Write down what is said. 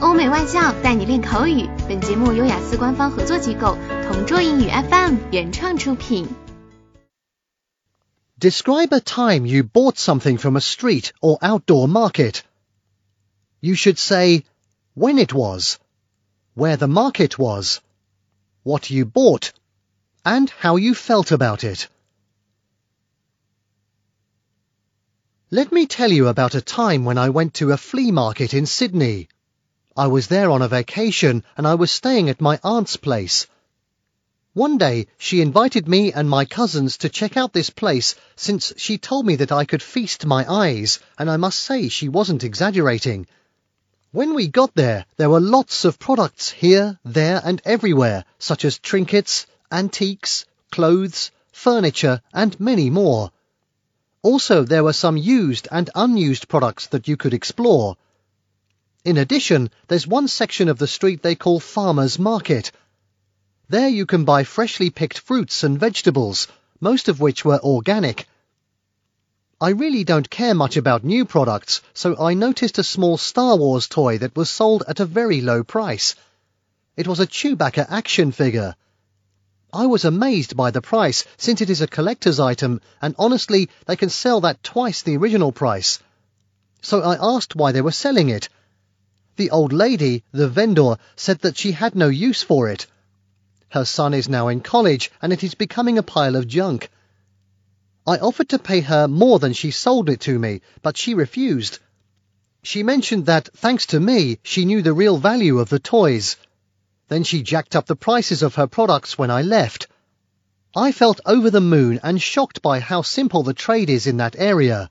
欧美外教带你练口语。本节目由雅思官方合作机构同桌英语 FM 原创出品。Describe a time you bought something from a street or outdoor market. You should say when it was, where the market was, what you bought, and how you felt about it. Let me tell you about a time when I went to a flea market in Sydney. I was there on a vacation and I was staying at my aunt's place. One day she invited me and my cousins to check out this place since she told me that I could feast my eyes and I must say she wasn't exaggerating. When we got there, there were lots of products here, there and everywhere, such as trinkets, antiques, clothes, furniture and many more. Also, there were some used and unused products that you could explore. In addition, there's one section of the street they call Farmer's Market. There you can buy freshly picked fruits and vegetables, most of which were organic. I really don't care much about new products, so I noticed a small Star Wars toy that was sold at a very low price. It was a Chewbacca action figure. I was amazed by the price, since it is a collector's item, and honestly, they can sell that twice the original price. So I asked why they were selling it, the old lady, the vendor, said that she had no use for it. Her son is now in college and it is becoming a pile of junk. I offered to pay her more than she sold it to me, but she refused. She mentioned that, thanks to me, she knew the real value of the toys. Then she jacked up the prices of her products when I left. I felt over the moon and shocked by how simple the trade is in that area.